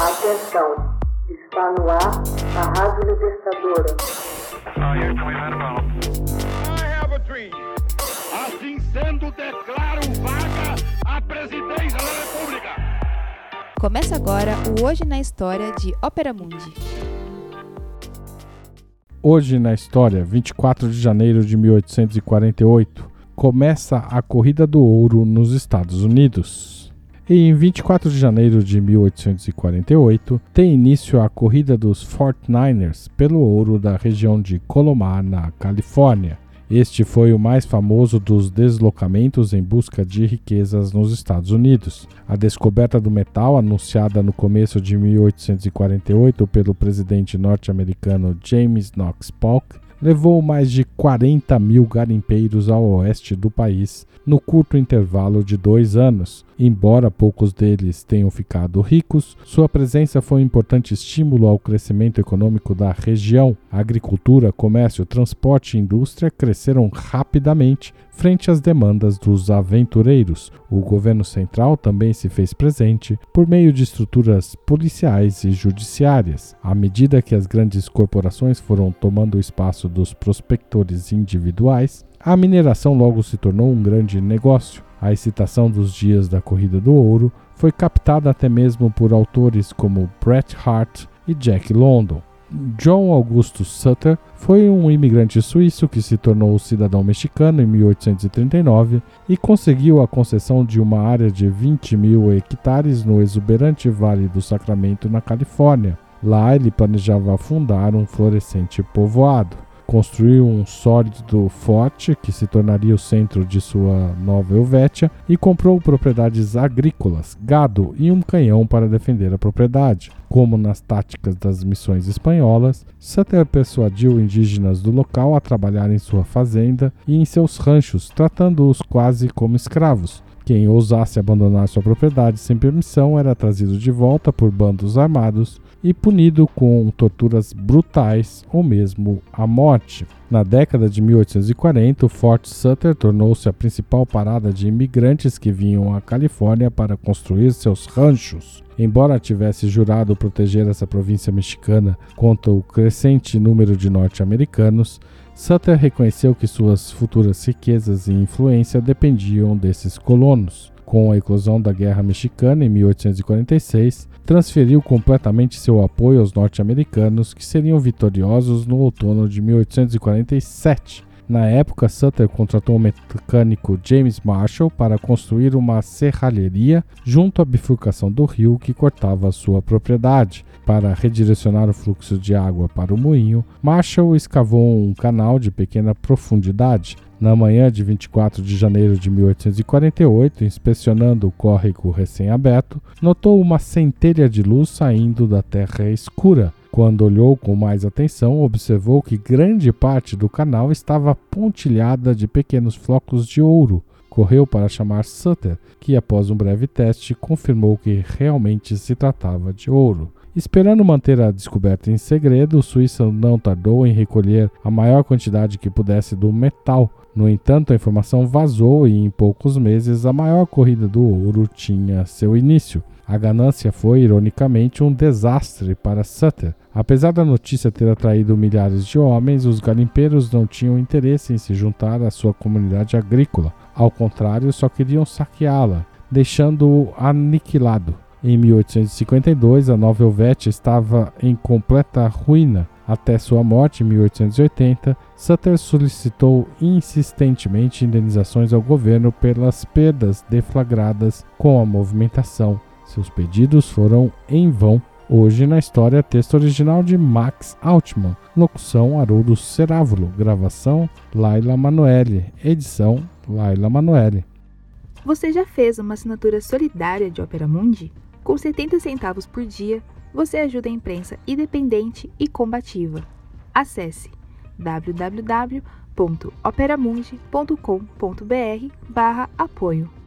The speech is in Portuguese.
Atenção, está no ar a Rádio Libertadora. Assim sendo, declaro vaga a presidência da República. Começa agora o Hoje na História de Ópera Mundi. Hoje na história, 24 de janeiro de 1848, começa a Corrida do Ouro nos Estados Unidos. E em 24 de janeiro de 1848, tem início a corrida dos 49ers pelo ouro da região de Colomar, na Califórnia. Este foi o mais famoso dos deslocamentos em busca de riquezas nos Estados Unidos. A descoberta do metal, anunciada no começo de 1848 pelo presidente norte-americano James Knox Polk, levou mais de 40 mil garimpeiros ao oeste do país no curto intervalo de dois anos. Embora poucos deles tenham ficado ricos, sua presença foi um importante estímulo ao crescimento econômico da região. A agricultura, comércio, transporte e indústria cresceram rapidamente frente às demandas dos aventureiros. O governo central também se fez presente por meio de estruturas policiais e judiciárias. À medida que as grandes corporações foram tomando o espaço dos prospectores individuais, a mineração logo se tornou um grande negócio. A excitação dos dias da Corrida do Ouro foi captada até mesmo por autores como Bret Hart e Jack London. John Augustus Sutter foi um imigrante suíço que se tornou cidadão mexicano em 1839 e conseguiu a concessão de uma área de 20 mil hectares no exuberante Vale do Sacramento, na Califórnia. Lá ele planejava fundar um florescente povoado construiu um sólido forte que se tornaria o centro de sua nova Helvétia e comprou propriedades agrícolas, gado e um canhão para defender a propriedade. Como nas táticas das missões espanholas, Sutter persuadiu indígenas do local a trabalhar em sua fazenda e em seus ranchos, tratando-os quase como escravos. Quem ousasse abandonar sua propriedade sem permissão era trazido de volta por bandos armados e punido com torturas brutais ou mesmo a morte. Na década de 1840, o Fort Sutter tornou-se a principal parada de imigrantes que vinham à Califórnia para construir seus ranchos. Embora tivesse jurado proteger essa província mexicana contra o crescente número de norte-americanos, Sutter reconheceu que suas futuras riquezas e influência dependiam desses colonos. Com a eclosão da Guerra Mexicana em 1846, transferiu completamente seu apoio aos norte-americanos, que seriam vitoriosos no outono de 1847. Na época, Sutter contratou o mecânico James Marshall para construir uma serralheria junto à bifurcação do rio que cortava sua propriedade. Para redirecionar o fluxo de água para o moinho, Marshall escavou um canal de pequena profundidade. Na manhã de 24 de janeiro de 1848, inspecionando o córrego recém-aberto, notou uma centelha de luz saindo da terra escura. Quando olhou com mais atenção, observou que grande parte do canal estava pontilhada de pequenos flocos de ouro. Correu para chamar Sutter, que após um breve teste confirmou que realmente se tratava de ouro. Esperando manter a descoberta em segredo, o suíço não tardou em recolher a maior quantidade que pudesse do metal. No entanto, a informação vazou e em poucos meses a maior corrida do ouro tinha seu início. A ganância foi, ironicamente, um desastre para Sutter. Apesar da notícia ter atraído milhares de homens, os garimpeiros não tinham interesse em se juntar à sua comunidade agrícola. Ao contrário, só queriam saqueá-la, deixando-o aniquilado. Em 1852, a Nova Helvétia estava em completa ruína. Até sua morte em 1880, Sutter solicitou insistentemente indenizações ao governo pelas perdas deflagradas com a movimentação. Seus pedidos foram em vão. Hoje na história, texto original de Max Altman, locução Haroldo Cerávulo, gravação Laila Manoeli, edição Laila Manoeli. Você já fez uma assinatura solidária de Opera Mundi? Com 70 centavos por dia, você ajuda a imprensa independente e combativa. Acesse www.operamundi.com.br/apoio.